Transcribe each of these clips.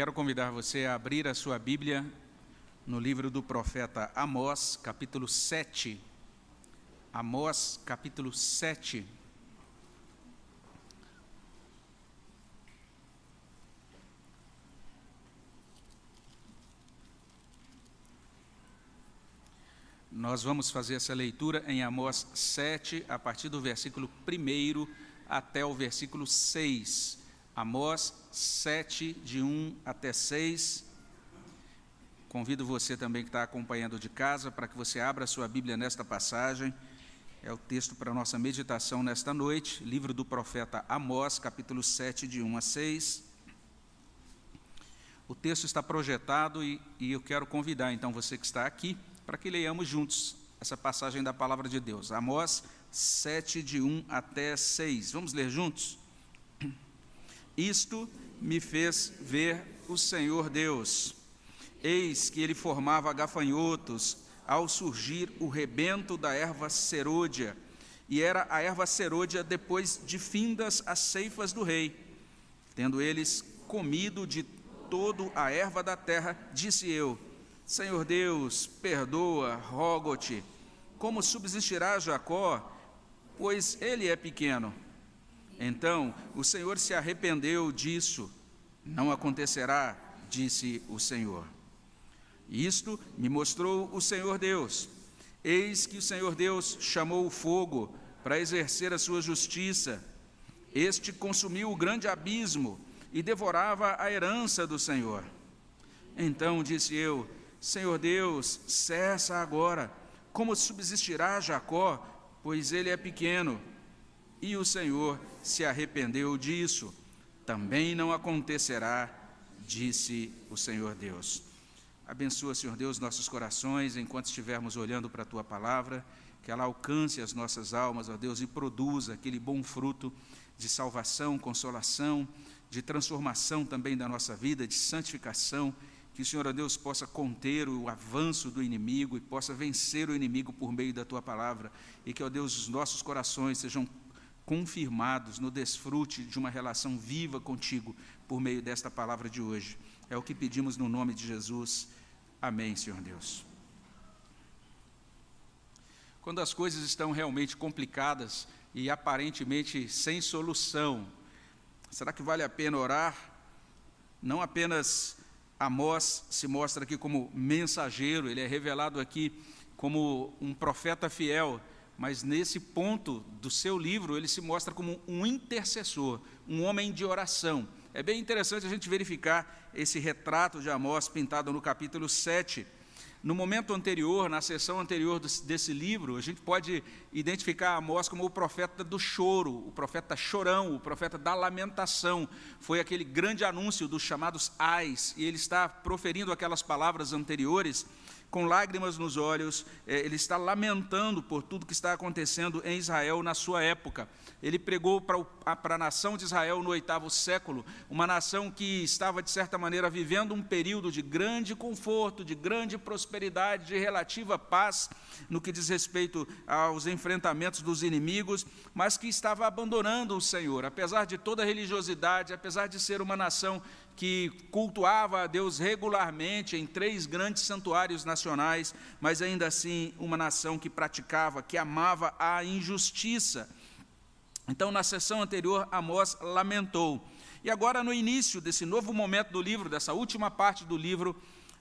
quero convidar você a abrir a sua Bíblia no livro do profeta Amós, capítulo 7. Amós, capítulo 7. Nós vamos fazer essa leitura em Amós 7, a partir do versículo 1 até o versículo 6. Amós 7, de 1 até 6. Convido você também que está acompanhando de casa para que você abra sua Bíblia nesta passagem. É o texto para a nossa meditação nesta noite, livro do profeta Amós, capítulo 7, de 1 a 6. O texto está projetado e, e eu quero convidar então você que está aqui para que leiamos juntos essa passagem da palavra de Deus. Amós 7, de 1 até 6. Vamos ler juntos? Isto me fez ver o Senhor Deus. Eis que ele formava gafanhotos ao surgir o rebento da erva serôdia, e era a erva serôdia depois de findas as ceifas do rei. Tendo eles comido de todo a erva da terra, disse eu: Senhor Deus, perdoa, rogo-te. Como subsistirá Jacó, pois ele é pequeno? Então o Senhor se arrependeu disso. Não acontecerá, disse o Senhor. Isto me mostrou o Senhor Deus. Eis que o Senhor Deus chamou o fogo para exercer a sua justiça. Este consumiu o grande abismo e devorava a herança do Senhor. Então disse eu: Senhor Deus, cessa agora. Como subsistirá Jacó, pois ele é pequeno? E o Senhor se arrependeu disso. Também não acontecerá, disse o Senhor Deus. Abençoa, Senhor Deus, nossos corações enquanto estivermos olhando para a tua palavra, que ela alcance as nossas almas, ó Deus, e produza aquele bom fruto de salvação, consolação, de transformação também da nossa vida, de santificação. Que o Senhor, ó Deus, possa conter o avanço do inimigo e possa vencer o inimigo por meio da tua palavra. E que, ó Deus, os nossos corações sejam confirmados no desfrute de uma relação viva contigo por meio desta palavra de hoje. É o que pedimos no nome de Jesus. Amém, Senhor Deus. Quando as coisas estão realmente complicadas e aparentemente sem solução, será que vale a pena orar? Não apenas Amós se mostra aqui como mensageiro, ele é revelado aqui como um profeta fiel, mas nesse ponto do seu livro ele se mostra como um intercessor, um homem de oração. É bem interessante a gente verificar esse retrato de Amós pintado no capítulo 7. No momento anterior, na sessão anterior desse livro, a gente pode identificar Amós como o profeta do choro, o profeta chorão, o profeta da lamentação. Foi aquele grande anúncio dos chamados ais, e ele está proferindo aquelas palavras anteriores com lágrimas nos olhos, é, ele está lamentando por tudo que está acontecendo em Israel na sua época. Ele pregou para a nação de Israel no oitavo século, uma nação que estava, de certa maneira, vivendo um período de grande conforto, de grande prosperidade, de relativa paz, no que diz respeito aos enfrentamentos dos inimigos, mas que estava abandonando o Senhor, apesar de toda a religiosidade, apesar de ser uma nação que cultuava a Deus regularmente em três grandes santuários nacionais, mas ainda assim uma nação que praticava, que amava a injustiça. Então, na sessão anterior, Amós lamentou. E agora, no início desse novo momento do livro, dessa última parte do livro,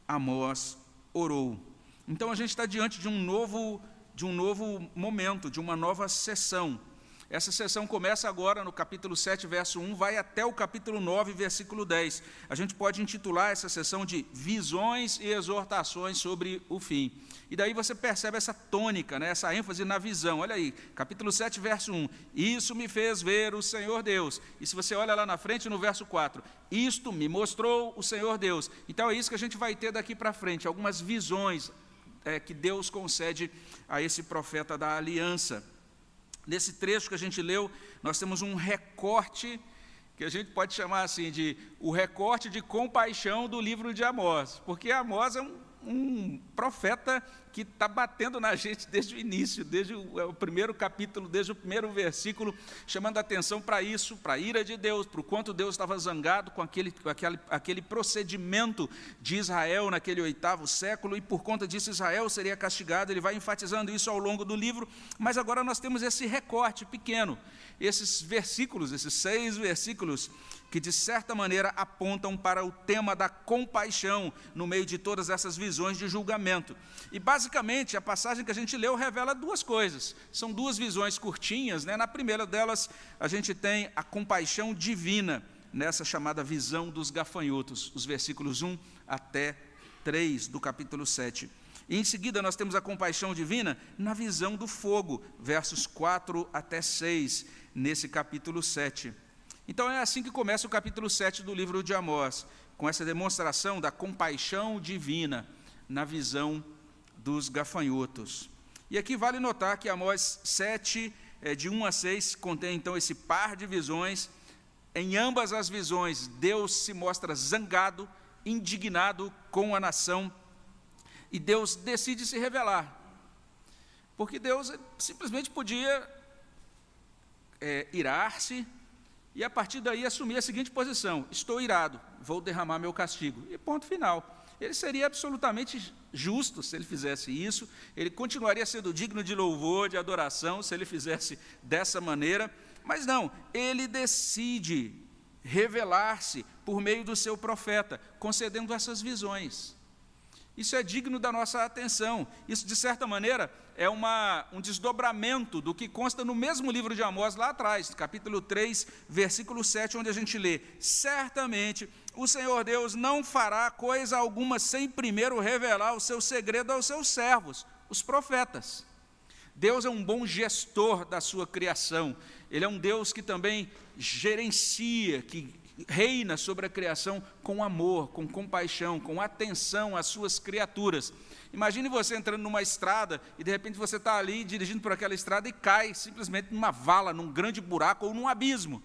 Amós orou. Então, a gente está diante de um novo, de um novo momento, de uma nova sessão. Essa sessão começa agora no capítulo 7, verso 1, vai até o capítulo 9, versículo 10. A gente pode intitular essa sessão de Visões e Exortações sobre o Fim. E daí você percebe essa tônica, né, essa ênfase na visão. Olha aí, capítulo 7, verso 1. Isso me fez ver o Senhor Deus. E se você olha lá na frente, no verso 4, isto me mostrou o Senhor Deus. Então é isso que a gente vai ter daqui para frente, algumas visões é, que Deus concede a esse profeta da aliança. Nesse trecho que a gente leu, nós temos um recorte que a gente pode chamar assim de o recorte de compaixão do livro de Amós, porque Amós é um, um profeta que está batendo na gente desde o início, desde o, é o, primeiro capítulo, desde o primeiro versículo, chamando a atenção para isso, para a ira de Deus, para o quanto Deus estava zangado com, aquele, com aquele, aquele procedimento de Israel naquele oitavo século, e por conta disso Israel seria castigado. Ele vai enfatizando isso ao longo do livro, mas agora nós temos esse recorte pequeno, esses versículos, esses seis versículos que de certa maneira apontam para o tema da compaixão no meio de todas essas visões de julgamento. E basicamente a passagem que a gente leu revela duas coisas. São duas visões curtinhas, né? Na primeira delas, a gente tem a compaixão divina nessa chamada visão dos gafanhotos, os versículos 1 até 3 do capítulo 7. E em seguida nós temos a compaixão divina na visão do fogo, versos 4 até 6, nesse capítulo 7. Então é assim que começa o capítulo 7 do livro de Amós, com essa demonstração da compaixão divina na visão dos gafanhotos. E aqui vale notar que Amós 7, é, de 1 a 6, contém então esse par de visões. Em ambas as visões, Deus se mostra zangado, indignado com a nação, e Deus decide se revelar. Porque Deus simplesmente podia é, irar-se, e a partir daí assumir a seguinte posição: estou irado, vou derramar meu castigo. E ponto final. Ele seria absolutamente justo se ele fizesse isso, ele continuaria sendo digno de louvor, de adoração, se ele fizesse dessa maneira, mas não, ele decide revelar-se por meio do seu profeta, concedendo essas visões. Isso é digno da nossa atenção. Isso, de certa maneira, é uma, um desdobramento do que consta no mesmo livro de Amós lá atrás, capítulo 3, versículo 7, onde a gente lê: Certamente o Senhor Deus não fará coisa alguma sem primeiro revelar o seu segredo aos seus servos, os profetas. Deus é um bom gestor da sua criação, Ele é um Deus que também gerencia, que reina sobre a criação com amor, com compaixão, com atenção às suas criaturas. Imagine você entrando numa estrada e de repente você está ali dirigindo por aquela estrada e cai simplesmente numa vala, num grande buraco ou num abismo.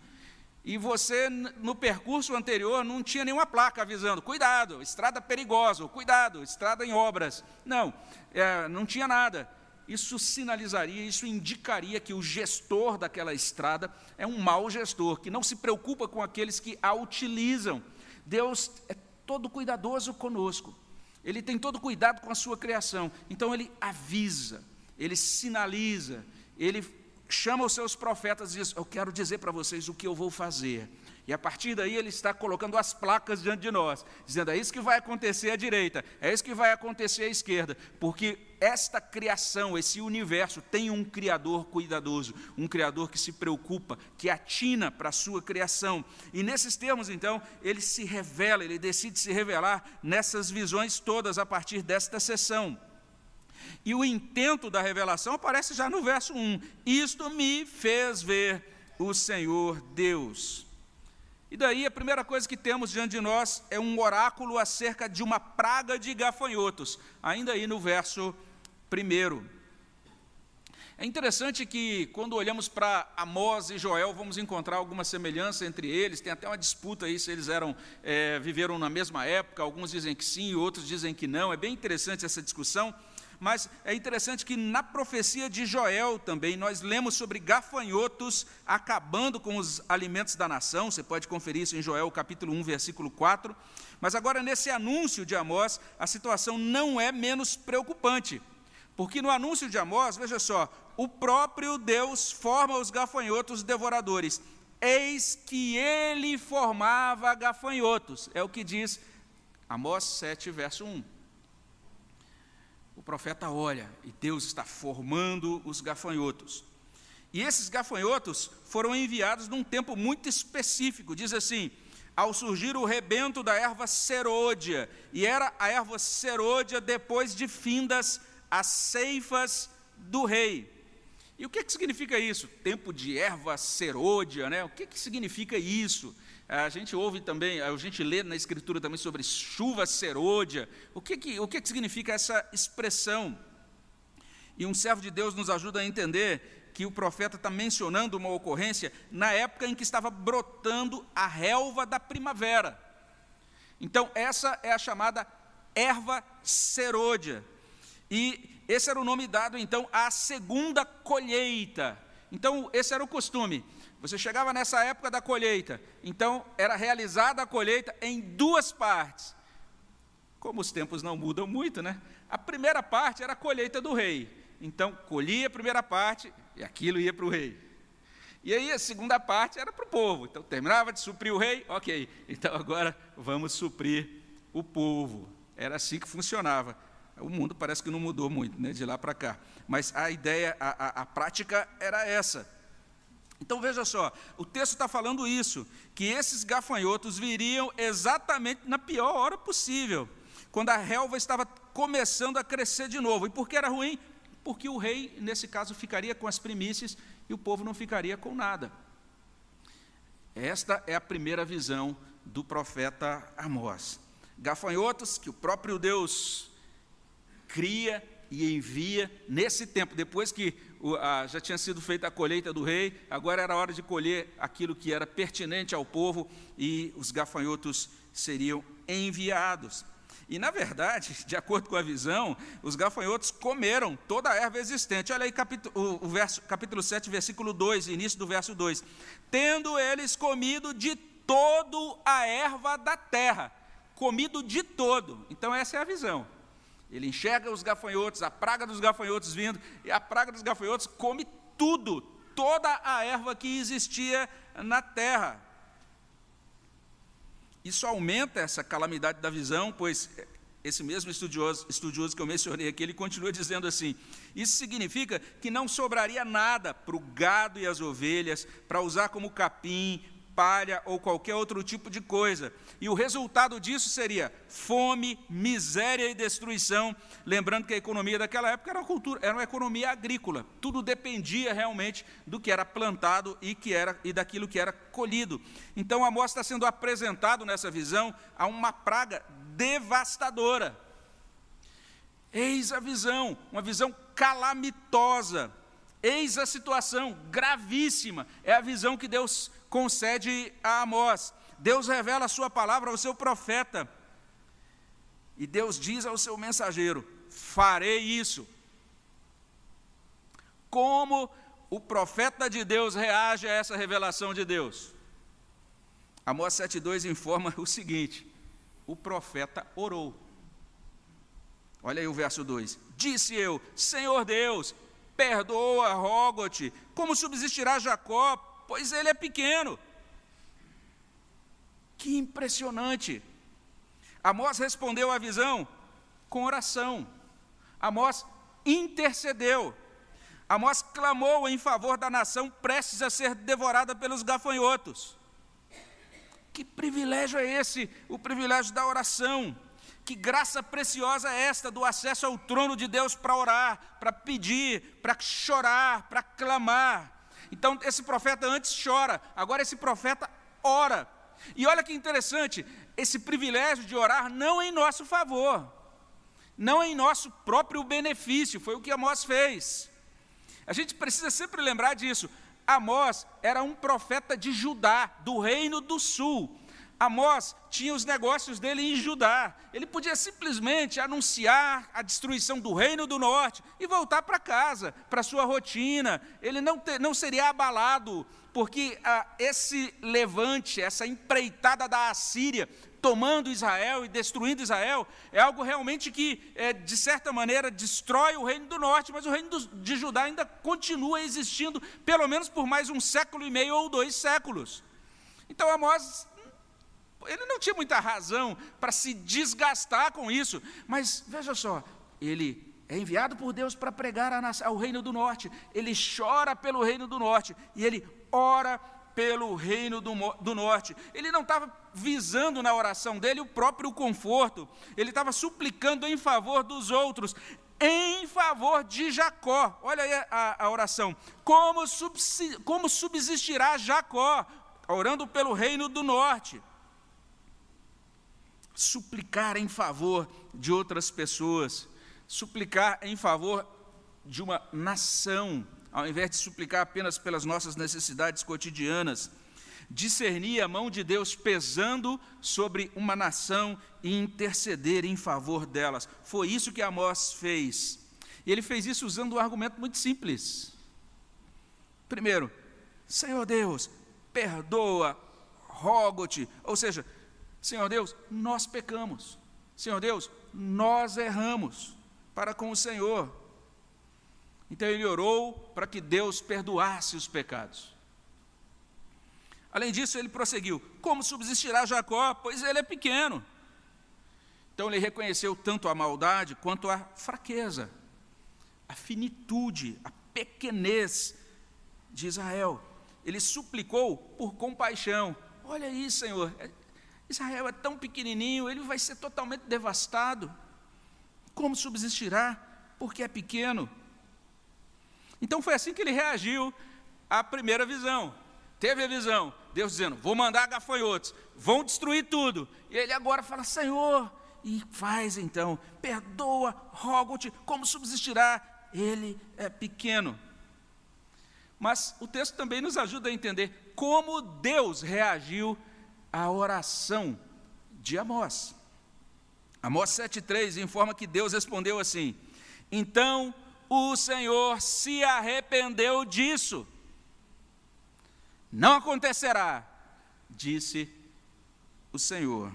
E você, no percurso anterior, não tinha nenhuma placa avisando: cuidado, estrada perigosa, ou cuidado, estrada em obras. Não, é, não tinha nada. Isso sinalizaria, isso indicaria que o gestor daquela estrada é um mau gestor, que não se preocupa com aqueles que a utilizam. Deus é todo cuidadoso conosco, Ele tem todo cuidado com a sua criação. Então Ele avisa, Ele sinaliza, Ele chama os seus profetas e diz: Eu quero dizer para vocês o que eu vou fazer. E a partir daí ele está colocando as placas diante de nós, dizendo: é isso que vai acontecer à direita, é isso que vai acontecer à esquerda, porque esta criação, esse universo, tem um Criador cuidadoso, um Criador que se preocupa, que atina para a sua criação. E nesses termos, então, ele se revela, ele decide se revelar nessas visões todas a partir desta sessão. E o intento da revelação aparece já no verso 1: Isto me fez ver o Senhor Deus. E daí a primeira coisa que temos diante de nós é um oráculo acerca de uma praga de gafanhotos, ainda aí no verso 1. É interessante que, quando olhamos para Amós e Joel, vamos encontrar alguma semelhança entre eles. Tem até uma disputa aí se eles eram, é, viveram na mesma época. Alguns dizem que sim, outros dizem que não. É bem interessante essa discussão. Mas é interessante que na profecia de Joel também nós lemos sobre gafanhotos acabando com os alimentos da nação. Você pode conferir isso em Joel capítulo 1, versículo 4. Mas agora nesse anúncio de Amós, a situação não é menos preocupante. Porque no anúncio de Amós, veja só, o próprio Deus forma os gafanhotos devoradores. Eis que ele formava gafanhotos. É o que diz Amós 7, verso 1 o profeta olha e Deus está formando os gafanhotos. E esses gafanhotos foram enviados num tempo muito específico, diz assim: ao surgir o rebento da erva serôdia, e era a erva serôdia depois de findas as ceifas do rei. E o que, que significa isso? Tempo de erva serôdia, né? O que, que significa isso? A gente ouve também, a gente lê na Escritura também sobre chuva serôdia. O que, que, o que, que significa essa expressão? E um servo de Deus nos ajuda a entender que o profeta está mencionando uma ocorrência na época em que estava brotando a relva da primavera. Então, essa é a chamada erva serôdia. E esse era o nome dado então à segunda colheita. Então, esse era o costume. Você chegava nessa época da colheita, então era realizada a colheita em duas partes. Como os tempos não mudam muito, né? A primeira parte era a colheita do rei. Então, colhia a primeira parte e aquilo ia para o rei. E aí a segunda parte era para o povo. Então, terminava de suprir o rei, ok. Então, agora vamos suprir o povo. Era assim que funcionava. O mundo parece que não mudou muito, né, de lá para cá. Mas a ideia, a, a, a prática era essa. Então veja só, o texto está falando isso, que esses gafanhotos viriam exatamente na pior hora possível, quando a relva estava começando a crescer de novo. E por que era ruim? Porque o rei, nesse caso, ficaria com as primícias e o povo não ficaria com nada. Esta é a primeira visão do profeta Amós. Gafanhotos que o próprio Deus cria e envia nesse tempo, depois que já tinha sido feita a colheita do rei, agora era hora de colher aquilo que era pertinente ao povo e os gafanhotos seriam enviados. E, na verdade, de acordo com a visão, os gafanhotos comeram toda a erva existente. Olha aí capítulo, o, verso, capítulo 7, versículo 2, início do verso 2. Tendo eles comido de todo a erva da terra. Comido de todo. Então, essa é a visão. Ele enxerga os gafanhotos, a praga dos gafanhotos vindo, e a praga dos gafanhotos come tudo, toda a erva que existia na terra. Isso aumenta essa calamidade da visão, pois esse mesmo estudioso, estudioso que eu mencionei aqui, ele continua dizendo assim: isso significa que não sobraria nada para o gado e as ovelhas, para usar como capim, palha ou qualquer outro tipo de coisa. E o resultado disso seria fome, miséria e destruição. Lembrando que a economia daquela época era uma, cultura, era uma economia agrícola. Tudo dependia realmente do que era plantado e, que era, e daquilo que era colhido. Então Amós está sendo apresentado nessa visão a uma praga devastadora. Eis a visão, uma visão calamitosa. Eis a situação gravíssima. É a visão que Deus concede a Amós. Deus revela a sua palavra ao seu profeta. E Deus diz ao seu mensageiro: farei isso. Como o profeta de Deus reage a essa revelação de Deus? Amós 7,2 informa o seguinte: o profeta orou. Olha aí o verso 2: Disse eu, Senhor Deus, perdoa, rogo-te, como subsistirá Jacó pois ele é pequeno. Que impressionante. Amós respondeu à visão com oração. Amós intercedeu. Amós clamou em favor da nação prestes a ser devorada pelos gafanhotos. Que privilégio é esse? O privilégio da oração. Que graça preciosa é esta do acesso ao trono de Deus para orar, para pedir, para chorar, para clamar. Então, esse profeta antes chora, agora esse profeta ora. E olha que interessante, esse privilégio de orar não em nosso favor, não em nosso próprio benefício, foi o que Amós fez. A gente precisa sempre lembrar disso. Amós era um profeta de Judá, do reino do sul. Amós tinha os negócios dele em Judá. Ele podia simplesmente anunciar a destruição do reino do norte e voltar para casa, para sua rotina. Ele não, ter, não seria abalado, porque ah, esse levante, essa empreitada da Assíria, tomando Israel e destruindo Israel, é algo realmente que, é, de certa maneira, destrói o reino do norte, mas o reino do, de Judá ainda continua existindo, pelo menos por mais um século e meio ou dois séculos. Então Amós ele não tinha muita razão para se desgastar com isso, mas veja só, ele é enviado por Deus para pregar ao reino do norte, ele chora pelo reino do norte e ele ora pelo reino do, do norte. Ele não estava visando na oração dele o próprio conforto, ele estava suplicando em favor dos outros, em favor de Jacó. Olha aí a, a oração. Como, como subsistirá Jacó? Orando pelo reino do norte suplicar em favor de outras pessoas, suplicar em favor de uma nação, ao invés de suplicar apenas pelas nossas necessidades cotidianas, discernir a mão de Deus pesando sobre uma nação e interceder em favor delas. Foi isso que Amós fez. E ele fez isso usando um argumento muito simples. Primeiro, Senhor Deus, perdoa, rogo-te. Ou seja, Senhor Deus, nós pecamos. Senhor Deus, nós erramos para com o Senhor. Então ele orou para que Deus perdoasse os pecados. Além disso, ele prosseguiu: Como subsistirá Jacó? Pois ele é pequeno. Então ele reconheceu tanto a maldade quanto a fraqueza, a finitude, a pequenez de Israel. Ele suplicou por compaixão. Olha aí, Senhor, Israel é tão pequenininho, ele vai ser totalmente devastado. Como subsistirá? Porque é pequeno. Então foi assim que ele reagiu à primeira visão. Teve a visão, Deus dizendo: Vou mandar gafanhotos, vão destruir tudo. E ele agora fala: Senhor, e faz então, perdoa, rogo-te, como subsistirá? Ele é pequeno. Mas o texto também nos ajuda a entender como Deus reagiu à oração de Amós. Amós 7,3 informa que Deus respondeu assim: Então o Senhor se arrependeu disso. Não acontecerá, disse o Senhor.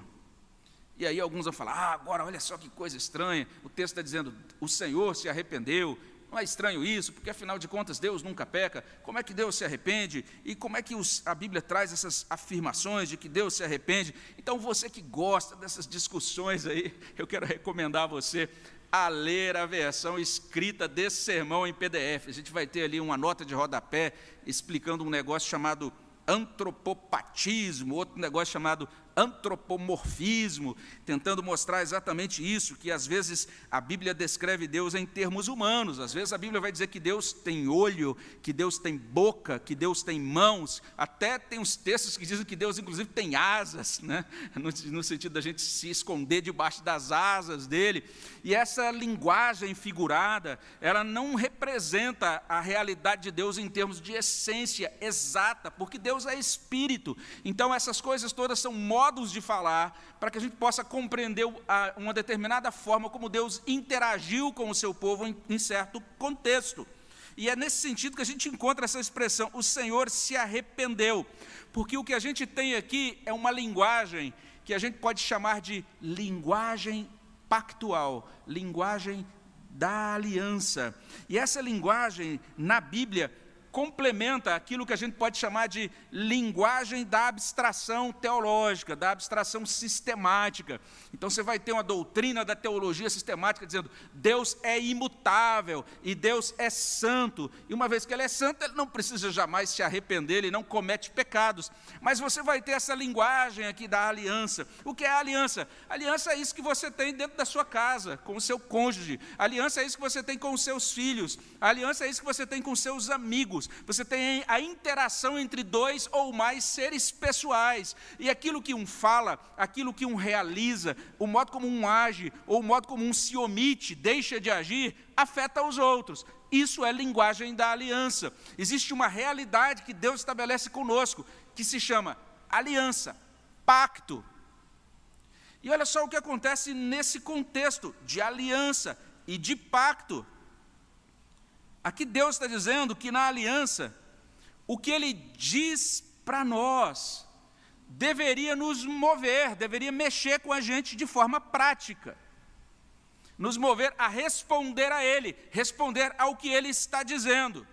E aí alguns vão falar: ah, agora olha só que coisa estranha. O texto está dizendo: o Senhor se arrependeu. Não é estranho isso, porque afinal de contas Deus nunca peca. Como é que Deus se arrepende? E como é que os, a Bíblia traz essas afirmações de que Deus se arrepende? Então você que gosta dessas discussões aí, eu quero recomendar a você a ler a versão escrita desse sermão em PDF. A gente vai ter ali uma nota de rodapé explicando um negócio chamado antropopatismo, outro negócio chamado antropomorfismo, tentando mostrar exatamente isso, que às vezes a Bíblia descreve Deus em termos humanos, às vezes a Bíblia vai dizer que Deus tem olho, que Deus tem boca, que Deus tem mãos, até tem uns textos que dizem que Deus, inclusive, tem asas, né? no, no sentido da gente se esconder debaixo das asas dele, e essa linguagem figurada, ela não representa a realidade de Deus em termos de essência exata, porque Deus é espírito, então essas coisas todas são modos modos de falar, para que a gente possa compreender uma determinada forma como Deus interagiu com o seu povo em, certo contexto. E é nesse sentido que a gente encontra essa expressão, o Senhor se arrependeu, porque o que a gente tem aqui é uma linguagem que a gente pode chamar de linguagem pactual, linguagem da aliança. E essa linguagem, na Bíblia, complementa aquilo que a gente pode chamar de linguagem da abstração teológica, da abstração sistemática. Então você vai ter uma doutrina da teologia sistemática dizendo Deus é imutável e Deus é santo. E uma vez que ele é santo, ele não precisa jamais se arrepender, ele não comete pecados. Mas você vai ter essa linguagem aqui da aliança. O que é a aliança? A aliança é isso que você tem dentro da sua casa, com o seu cônjuge. A aliança é isso que você tem com os seus filhos. A aliança é isso que você tem com os seus amigos você tem a interação entre dois ou mais seres pessoais. E aquilo que um fala, aquilo que um realiza, o modo como um age, ou o modo como um se omite, deixa de agir, afeta os outros. Isso é linguagem da aliança. Existe uma realidade que Deus estabelece conosco, que se chama aliança, pacto. E olha só o que acontece nesse contexto de aliança e de pacto. Aqui Deus está dizendo que na aliança, o que Ele diz para nós deveria nos mover, deveria mexer com a gente de forma prática, nos mover a responder a Ele, responder ao que Ele está dizendo.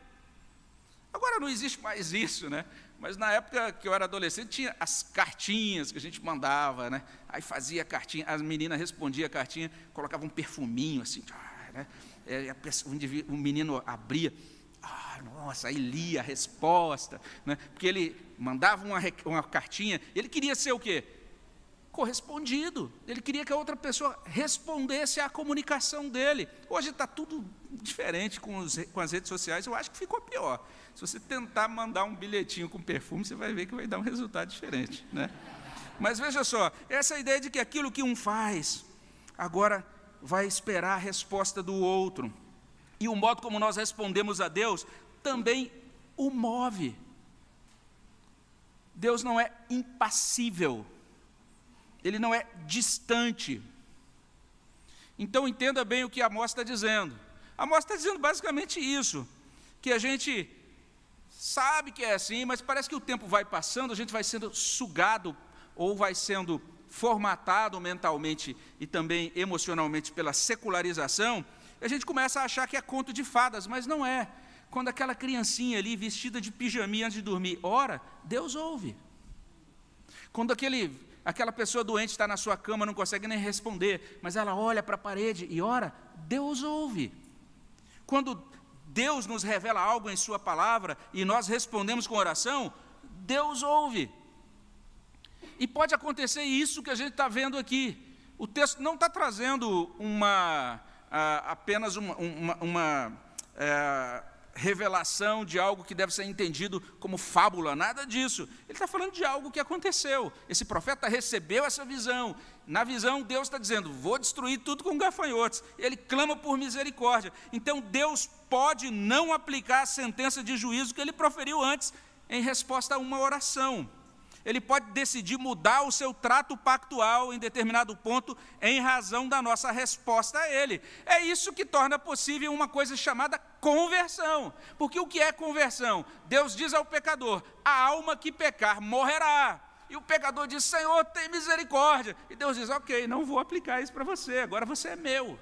Agora não existe mais isso, né? Mas na época que eu era adolescente, tinha as cartinhas que a gente mandava, né? Aí fazia a cartinha, as meninas respondiam a cartinha, colocava um perfuminho assim, né? É, pessoa, o menino abria, ah, nossa, aí lia a resposta, né? porque ele mandava uma, uma cartinha, ele queria ser o quê? Correspondido, ele queria que a outra pessoa respondesse à comunicação dele. Hoje está tudo diferente com, os, com as redes sociais, eu acho que ficou pior. Se você tentar mandar um bilhetinho com perfume, você vai ver que vai dar um resultado diferente. Né? Mas veja só, essa ideia de que aquilo que um faz, agora vai esperar a resposta do outro. E o modo como nós respondemos a Deus também o move. Deus não é impassível, Ele não é distante. Então entenda bem o que Amós está dizendo. Amós está dizendo basicamente isso, que a gente sabe que é assim, mas parece que o tempo vai passando, a gente vai sendo sugado ou vai sendo formatado mentalmente e também emocionalmente pela secularização, a gente começa a achar que é conto de fadas, mas não é. Quando aquela criancinha ali, vestida de pijaminha antes de dormir, ora, Deus ouve. Quando aquele, aquela pessoa doente está na sua cama, não consegue nem responder, mas ela olha para a parede e ora, Deus ouve. Quando Deus nos revela algo em Sua palavra e nós respondemos com oração, Deus ouve. E pode acontecer isso que a gente está vendo aqui. O texto não está trazendo uma, apenas uma, uma, uma é, revelação de algo que deve ser entendido como fábula, nada disso. Ele está falando de algo que aconteceu. Esse profeta recebeu essa visão. Na visão, Deus está dizendo: vou destruir tudo com gafanhotos. Ele clama por misericórdia. Então, Deus pode não aplicar a sentença de juízo que ele proferiu antes, em resposta a uma oração ele pode decidir mudar o seu trato pactual em determinado ponto em razão da nossa resposta a ele. É isso que torna possível uma coisa chamada conversão. Porque o que é conversão? Deus diz ao pecador: a alma que pecar morrerá. E o pecador diz: Senhor, tem misericórdia. E Deus diz: Ok, não vou aplicar isso para você, agora você é meu.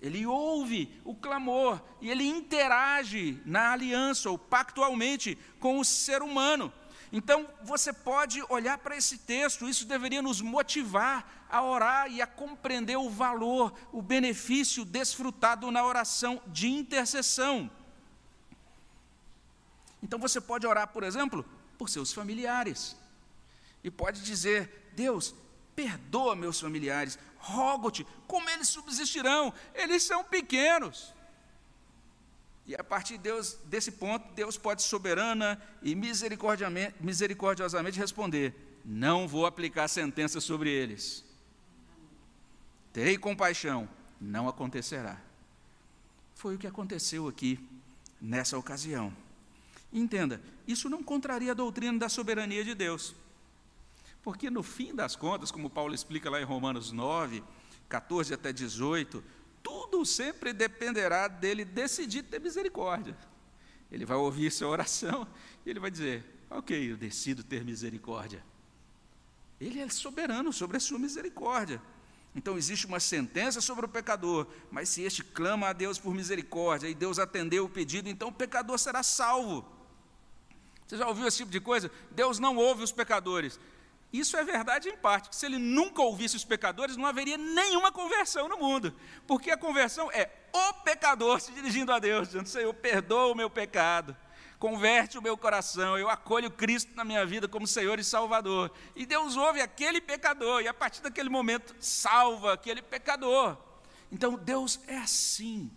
Ele ouve o clamor e ele interage na aliança ou pactualmente com o ser humano. Então, você pode olhar para esse texto, isso deveria nos motivar a orar e a compreender o valor, o benefício desfrutado na oração de intercessão. Então, você pode orar, por exemplo, por seus familiares, e pode dizer: Deus, perdoa meus familiares, rogo-te, como eles subsistirão? Eles são pequenos. E a partir de Deus, desse ponto, Deus pode soberana e misericordiosamente responder: Não vou aplicar sentença sobre eles. Terei compaixão, não acontecerá. Foi o que aconteceu aqui, nessa ocasião. Entenda, isso não contraria a doutrina da soberania de Deus. Porque no fim das contas, como Paulo explica lá em Romanos 9, 14 até 18, tudo sempre dependerá dele decidir ter misericórdia. Ele vai ouvir sua oração e ele vai dizer: Ok, eu decido ter misericórdia. Ele é soberano sobre a sua misericórdia. Então existe uma sentença sobre o pecador, mas se este clama a Deus por misericórdia e Deus atendeu o pedido, então o pecador será salvo. Você já ouviu esse tipo de coisa? Deus não ouve os pecadores. Isso é verdade em parte, porque se ele nunca ouvisse os pecadores, não haveria nenhuma conversão no mundo. Porque a conversão é o pecador se dirigindo a Deus, dizendo: Senhor, perdoa o meu pecado, converte o meu coração, eu acolho Cristo na minha vida como Senhor e Salvador. E Deus ouve aquele pecador, e a partir daquele momento salva aquele pecador. Então Deus é assim.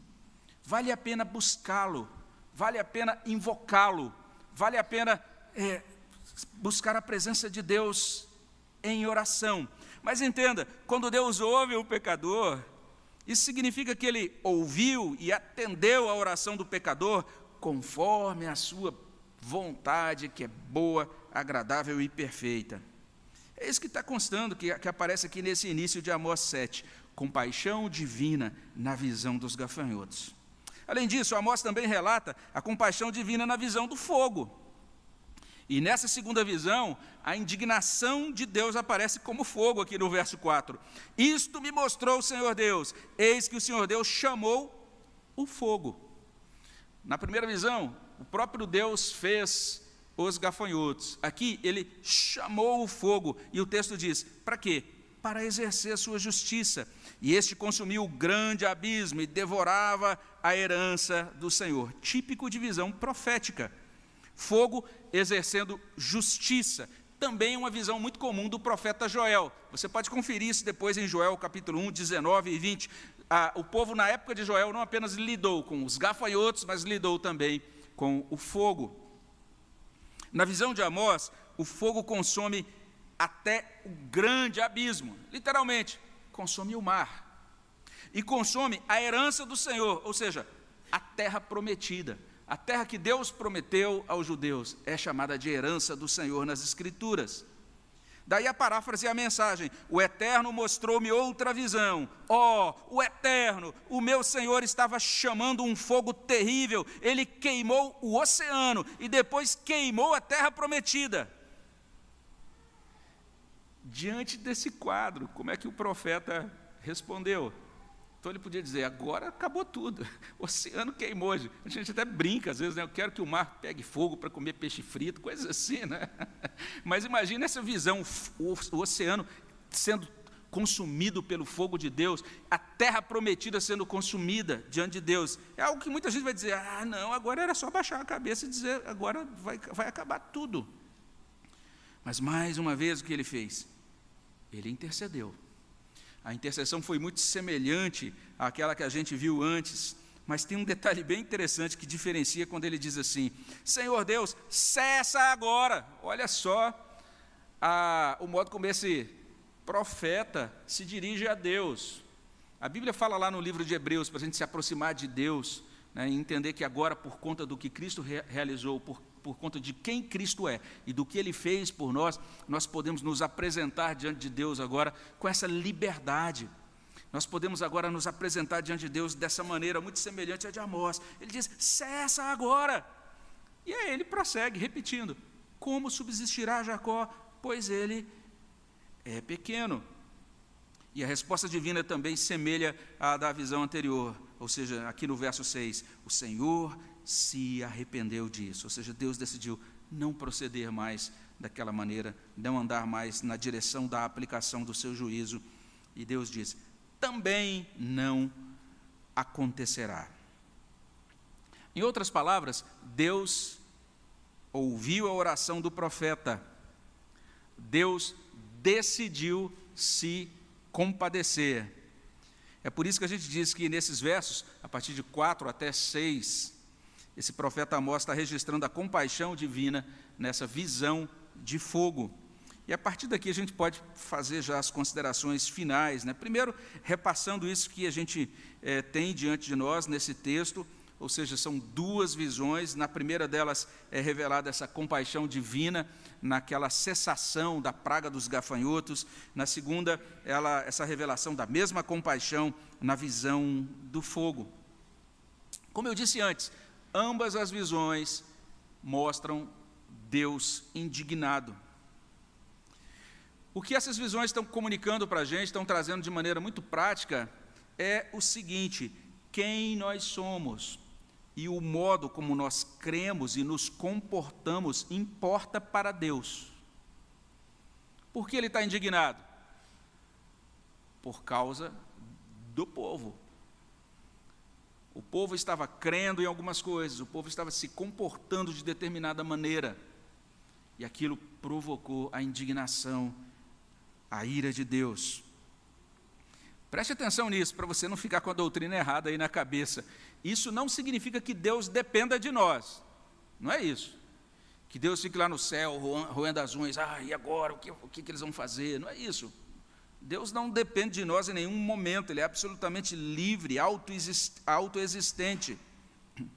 Vale a pena buscá-lo, vale a pena invocá-lo, vale a pena é, buscar a presença de Deus em oração. Mas entenda, quando Deus ouve o pecador, isso significa que ele ouviu e atendeu a oração do pecador conforme a sua vontade, que é boa, agradável e perfeita. É isso que está constando, que, que aparece aqui nesse início de Amós 7. Compaixão divina na visão dos gafanhotos. Além disso, Amós também relata a compaixão divina na visão do fogo. E nessa segunda visão, a indignação de Deus aparece como fogo aqui no verso 4. Isto me mostrou o Senhor Deus. Eis que o Senhor Deus chamou o fogo. Na primeira visão, o próprio Deus fez os gafanhotos. Aqui ele chamou o fogo e o texto diz: para quê? Para exercer a sua justiça. E este consumiu o grande abismo e devorava a herança do Senhor. Típico de visão profética. Fogo exercendo justiça. Também uma visão muito comum do profeta Joel. Você pode conferir isso depois em Joel capítulo 1, 19 e 20. Ah, o povo, na época de Joel, não apenas lidou com os gafanhotos, mas lidou também com o fogo. Na visão de Amós, o fogo consome até o grande abismo, literalmente, consome o mar. E consome a herança do Senhor, ou seja, a terra prometida. A terra que Deus prometeu aos judeus é chamada de herança do Senhor nas Escrituras. Daí a paráfrase e a mensagem: O Eterno mostrou-me outra visão. Ó, oh, o Eterno, o meu Senhor estava chamando um fogo terrível. Ele queimou o oceano e depois queimou a terra prometida. Diante desse quadro, como é que o profeta respondeu? Então ele podia dizer: agora acabou tudo, o oceano queimou. A gente até brinca às vezes, né? eu quero que o mar pegue fogo para comer peixe frito, coisas assim, né? Mas imagine essa visão: o, oceano sendo consumido pelo fogo de Deus, a terra prometida sendo consumida diante de Deus. É algo que muita gente vai dizer: ah, não, agora era só baixar a cabeça e dizer: agora vai, vai acabar tudo. Mas mais uma vez o que ele fez? Ele intercedeu. A intercessão foi muito semelhante àquela que a gente viu antes, mas tem um detalhe bem interessante que diferencia quando ele diz assim: Senhor Deus, cessa agora. Olha só a, o modo como esse profeta se dirige a Deus. A Bíblia fala lá no livro de Hebreus para a gente se aproximar de Deus né, e entender que agora, por conta do que Cristo re realizou, por por conta de quem Cristo é e do que Ele fez por nós, nós podemos nos apresentar diante de Deus agora com essa liberdade. Nós podemos agora nos apresentar diante de Deus dessa maneira muito semelhante à de Amós. Ele diz: cessa agora. E aí ele prossegue, repetindo: Como subsistirá Jacó? Pois ele é pequeno. E a resposta divina também semelha à da visão anterior, ou seja, aqui no verso 6: O Senhor se arrependeu disso, ou seja, Deus decidiu não proceder mais daquela maneira, não andar mais na direção da aplicação do seu juízo, e Deus diz: também não acontecerá. Em outras palavras, Deus ouviu a oração do profeta, Deus decidiu se compadecer. É por isso que a gente diz que nesses versos, a partir de 4 até 6, esse profeta Amós está registrando a compaixão divina nessa visão de fogo. E a partir daqui a gente pode fazer já as considerações finais. Né? Primeiro, repassando isso que a gente é, tem diante de nós nesse texto, ou seja, são duas visões. Na primeira delas é revelada essa compaixão divina, naquela cessação da praga dos gafanhotos. Na segunda, ela, essa revelação da mesma compaixão na visão do fogo. Como eu disse antes, Ambas as visões mostram Deus indignado. O que essas visões estão comunicando para a gente, estão trazendo de maneira muito prática, é o seguinte: quem nós somos e o modo como nós cremos e nos comportamos importa para Deus. Por que ele está indignado? Por causa do povo. O povo estava crendo em algumas coisas, o povo estava se comportando de determinada maneira, e aquilo provocou a indignação, a ira de Deus. Preste atenção nisso, para você não ficar com a doutrina errada aí na cabeça. Isso não significa que Deus dependa de nós, não é isso. Que Deus fique lá no céu, roendo as unhas, ah, e agora, o que, o que eles vão fazer? Não é isso. Deus não depende de nós em nenhum momento, Ele é absolutamente livre, autoexistente.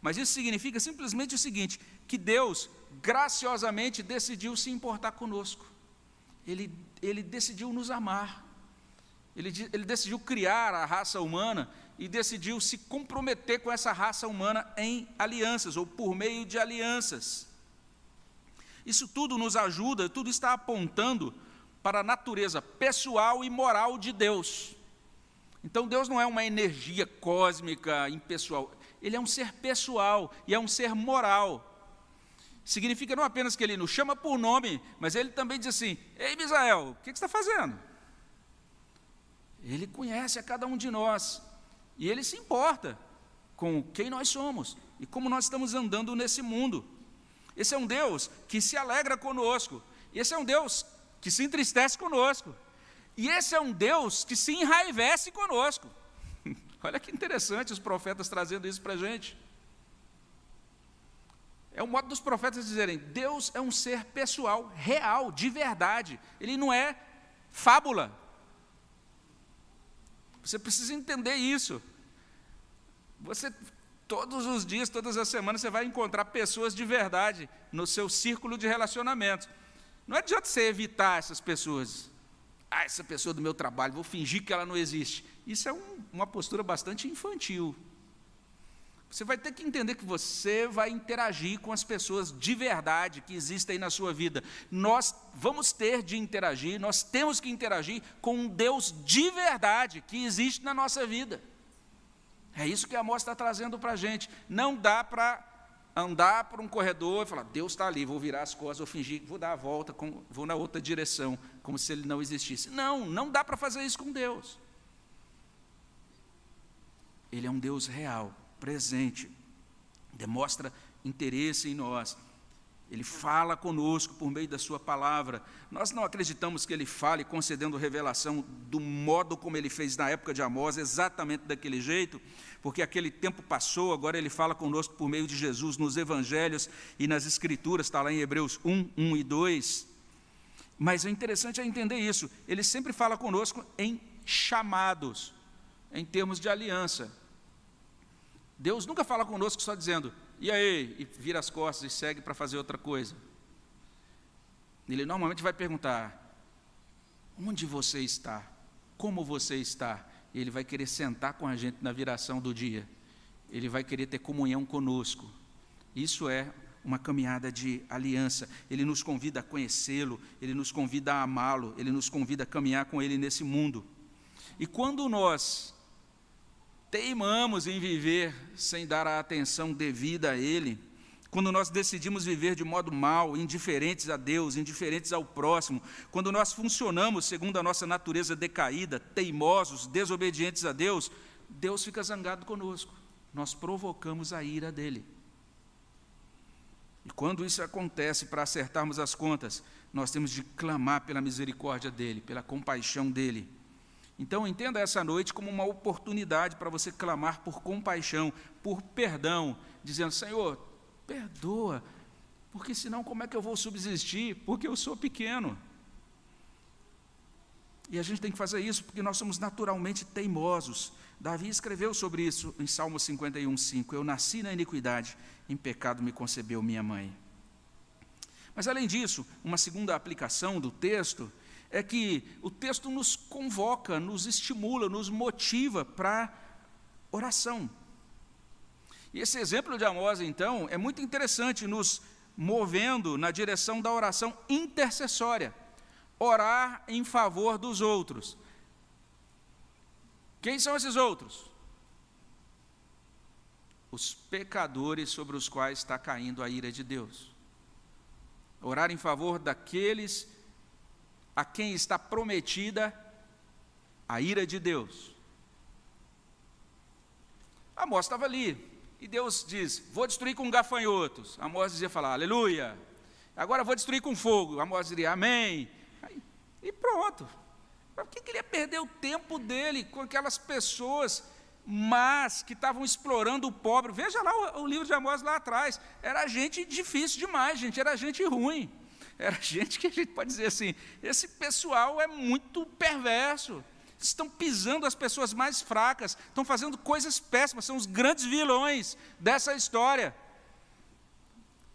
Mas isso significa simplesmente o seguinte: que Deus graciosamente decidiu se importar conosco, Ele, ele decidiu nos amar, ele, ele decidiu criar a raça humana e decidiu se comprometer com essa raça humana em alianças ou por meio de alianças. Isso tudo nos ajuda, tudo está apontando para a natureza pessoal e moral de Deus. Então Deus não é uma energia cósmica impessoal, ele é um ser pessoal e é um ser moral. Significa não apenas que ele nos chama por nome, mas ele também diz assim: Ei, Misael, o que, você está fazendo? Ele conhece a cada um de nós e ele se importa com quem nós somos e como nós estamos andando nesse mundo. Esse é um Deus que se alegra conosco, esse é um Deus que se entristece conosco. E esse é um Deus que se enraivece conosco. Olha que interessante os profetas trazendo isso para a gente. É o modo dos profetas dizerem: Deus é um ser pessoal, real, de verdade. Ele não é fábula. Você precisa entender isso. Você, todos os dias, todas as semanas, você vai encontrar pessoas de verdade no seu círculo de relacionamentos. Não adianta você evitar essas pessoas. Ah, essa pessoa do meu trabalho, vou fingir que ela não existe. Isso é um, uma postura bastante infantil. Você vai ter que entender que você vai interagir com as pessoas de verdade que existem na sua vida. Nós vamos ter de interagir, nós temos que interagir com um Deus de verdade que existe na nossa vida. É isso que a Amós está trazendo para a gente. Não dá para andar por um corredor e falar, Deus está ali, vou virar as costas, vou fingir, vou dar a volta, vou na outra direção, como se ele não existisse. Não, não dá para fazer isso com Deus. Ele é um Deus real presente, demonstra interesse em nós. Ele fala conosco por meio da Sua palavra. Nós não acreditamos que Ele fale concedendo revelação do modo como Ele fez na época de Amós, exatamente daquele jeito, porque aquele tempo passou, agora Ele fala conosco por meio de Jesus nos Evangelhos e nas Escrituras, está lá em Hebreus 1, 1 e 2. Mas o interessante é entender isso. Ele sempre fala conosco em chamados, em termos de aliança. Deus nunca fala conosco só dizendo, e aí, e vira as costas e segue para fazer outra coisa. Ele normalmente vai perguntar: onde você está? Como você está? Ele vai querer sentar com a gente na viração do dia. Ele vai querer ter comunhão conosco. Isso é uma caminhada de aliança. Ele nos convida a conhecê-lo, ele nos convida a amá-lo, ele nos convida a caminhar com ele nesse mundo. E quando nós teimamos em viver sem dar a atenção devida a Ele, quando nós decidimos viver de modo mal, indiferentes a Deus, indiferentes ao próximo, quando nós funcionamos segundo a nossa natureza decaída, teimosos, desobedientes a Deus, Deus fica zangado conosco. Nós provocamos a ira dele. E quando isso acontece, para acertarmos as contas, nós temos de clamar pela misericórdia dele, pela compaixão dele então, entenda essa noite como uma oportunidade para você clamar por compaixão, por perdão, dizendo: Senhor, perdoa, porque senão como é que eu vou subsistir? Porque eu sou pequeno. E a gente tem que fazer isso porque nós somos naturalmente teimosos. Davi escreveu sobre isso em Salmo 51, 5. Eu nasci na iniquidade, em pecado me concebeu minha mãe. Mas além disso, uma segunda aplicação do texto é que o texto nos convoca, nos estimula, nos motiva para oração. E esse exemplo de Amós, então, é muito interessante, nos movendo na direção da oração intercessória, orar em favor dos outros. Quem são esses outros? Os pecadores sobre os quais está caindo a ira de Deus. Orar em favor daqueles a quem está prometida a ira de Deus. Amós estava ali, e Deus diz: Vou destruir com gafanhotos. Amós dizia falar, aleluia. Agora vou destruir com fogo. Amós diria, amém. Aí, e pronto. Por que, que ele ia perder o tempo dele com aquelas pessoas mas que estavam explorando o pobre? Veja lá o, o livro de Amós lá atrás. Era gente difícil demais, gente, era gente ruim era gente que a gente pode dizer assim: esse pessoal é muito perverso. Estão pisando as pessoas mais fracas, estão fazendo coisas péssimas, são os grandes vilões dessa história.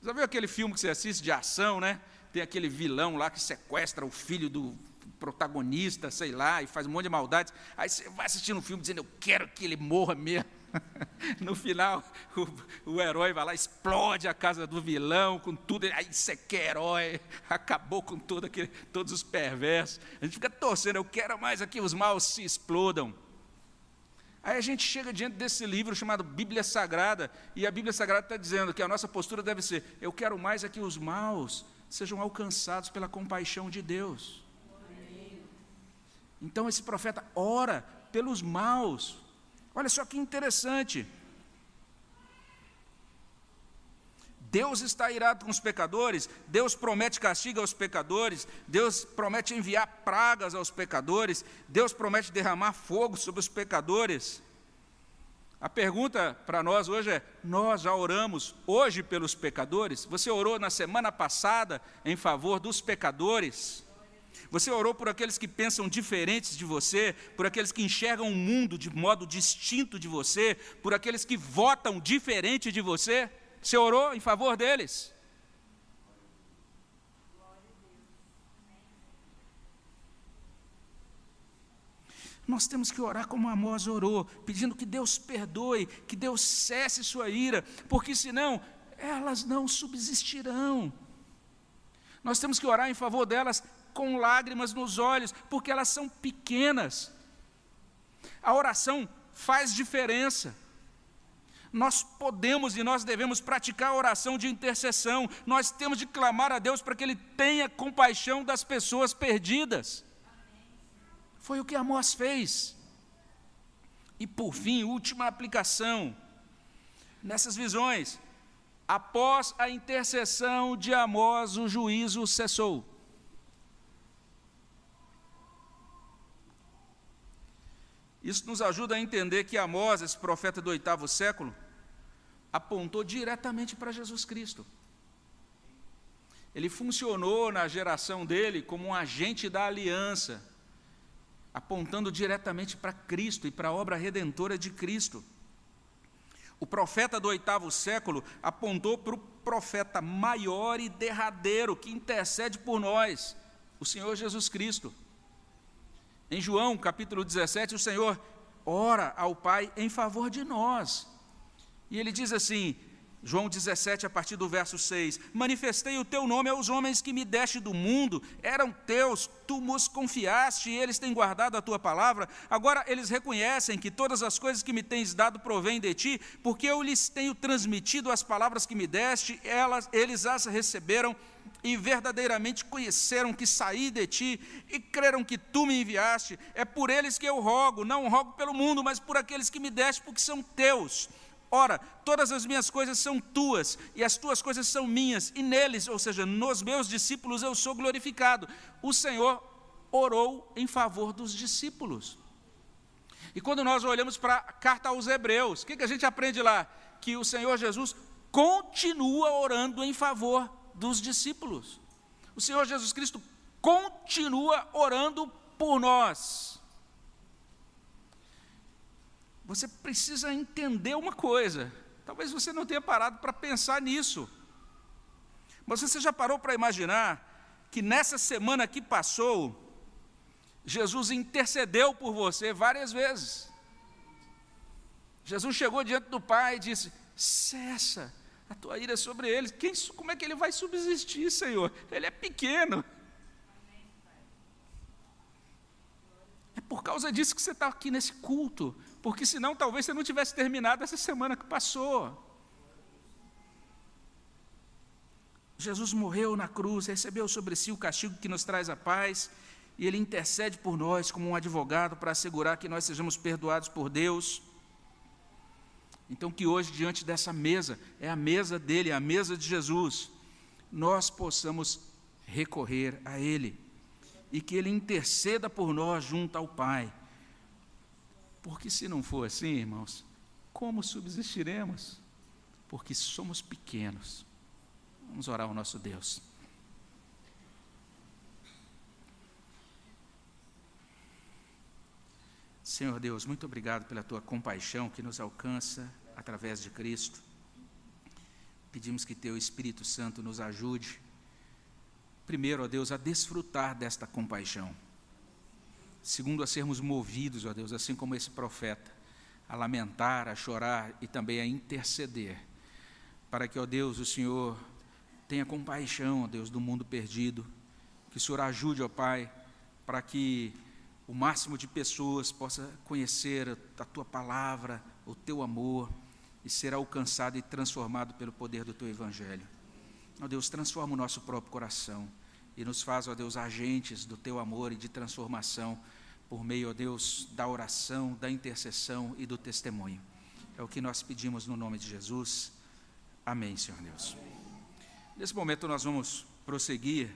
Já viu aquele filme que você assiste de ação, né? Tem aquele vilão lá que sequestra o filho do protagonista, sei lá, e faz um monte de maldades. Aí você vai assistindo um filme dizendo, eu quero que ele morra mesmo. No final, o, o, herói vai lá, explode a casa do vilão com tudo. Aí você é quer herói, acabou com todo aquele, todos os perversos. A gente fica torcendo, eu quero mais aqui os maus se explodam. Aí a gente chega diante desse livro chamado Bíblia Sagrada, e a Bíblia Sagrada está dizendo que a nossa postura deve ser: eu quero mais aqui os maus sejam alcançados pela compaixão de Deus. Então esse profeta ora pelos maus, Olha só que interessante. Deus está irado com os pecadores, Deus promete castigo aos pecadores, Deus promete enviar pragas aos pecadores, Deus promete derramar fogo sobre os pecadores. A pergunta para nós hoje é: nós já oramos hoje pelos pecadores? Você orou na semana passada em favor dos pecadores? Você orou por aqueles que pensam diferentes de você, por aqueles que enxergam o mundo de modo distinto de você, por aqueles que votam diferente de você? Você orou em favor deles? Nós temos que orar como Amós orou, pedindo que Deus perdoe, que Deus cesse sua ira, porque senão elas não subsistirão. Nós temos que orar em favor delas com lágrimas nos olhos, porque elas são pequenas. A oração faz diferença. Nós podemos e nós devemos praticar a oração de intercessão. Nós temos de clamar a Deus para que Ele tenha compaixão das pessoas perdidas. Foi o que Amós fez. E por fim, última aplicação. Nessas visões, após a intercessão de Amós, o juízo cessou. Isso nos ajuda a entender que Amós, esse profeta do oitavo século, apontou diretamente para Jesus Cristo. Ele funcionou na geração dele como um agente da aliança apontando diretamente para Cristo e para a obra redentora de Cristo. O profeta do oitavo século apontou para o profeta maior e derradeiro que intercede por nós, o Senhor Jesus Cristo. Em João capítulo 17, o Senhor ora ao Pai em favor de nós. E ele diz assim: João 17, a partir do verso 6: Manifestei o teu nome aos homens que me deste do mundo, eram teus, tu nos confiaste e eles têm guardado a tua palavra. Agora eles reconhecem que todas as coisas que me tens dado provêm de ti, porque eu lhes tenho transmitido as palavras que me deste, elas, eles as receberam e verdadeiramente conheceram que saí de ti e creram que tu me enviaste. É por eles que eu rogo, não rogo pelo mundo, mas por aqueles que me deste, porque são teus. Ora, todas as minhas coisas são tuas, e as tuas coisas são minhas, e neles, ou seja, nos meus discípulos, eu sou glorificado. O Senhor orou em favor dos discípulos. E quando nós olhamos para a carta aos Hebreus, o que, que a gente aprende lá? Que o Senhor Jesus continua orando em favor dos discípulos. O Senhor Jesus Cristo continua orando por nós você precisa entender uma coisa. Talvez você não tenha parado para pensar nisso. Mas você já parou para imaginar que nessa semana que passou, Jesus intercedeu por você várias vezes. Jesus chegou diante do Pai e disse: cessa a tua ira sobre eles. Quem, como é que ele vai subsistir, Senhor? Ele é pequeno. É por causa disso que você está aqui nesse culto, porque senão talvez você não tivesse terminado essa semana que passou. Jesus morreu na cruz, recebeu sobre si o castigo que nos traz a paz, e ele intercede por nós como um advogado para assegurar que nós sejamos perdoados por Deus. Então, que hoje, diante dessa mesa, é a mesa dele, a mesa de Jesus, nós possamos recorrer a Ele e que Ele interceda por nós junto ao Pai porque se não for assim, irmãos, como subsistiremos? Porque somos pequenos. Vamos orar ao nosso Deus. Senhor Deus, muito obrigado pela tua compaixão que nos alcança através de Cristo. Pedimos que teu Espírito Santo nos ajude, primeiro, ó Deus, a desfrutar desta compaixão Segundo, a sermos movidos, ó Deus, assim como esse profeta, a lamentar, a chorar e também a interceder, para que, ó Deus, o Senhor tenha compaixão, ó Deus, do mundo perdido, que o Senhor ajude, ó Pai, para que o máximo de pessoas possa conhecer a tua palavra, o teu amor e ser alcançado e transformado pelo poder do teu evangelho. Ó Deus, transforma o nosso próprio coração e nos faz, ó Deus, agentes do teu amor e de transformação por meio, ó Deus, da oração, da intercessão e do testemunho. É o que nós pedimos no nome de Jesus. Amém, Senhor Deus. Nesse momento nós vamos prosseguir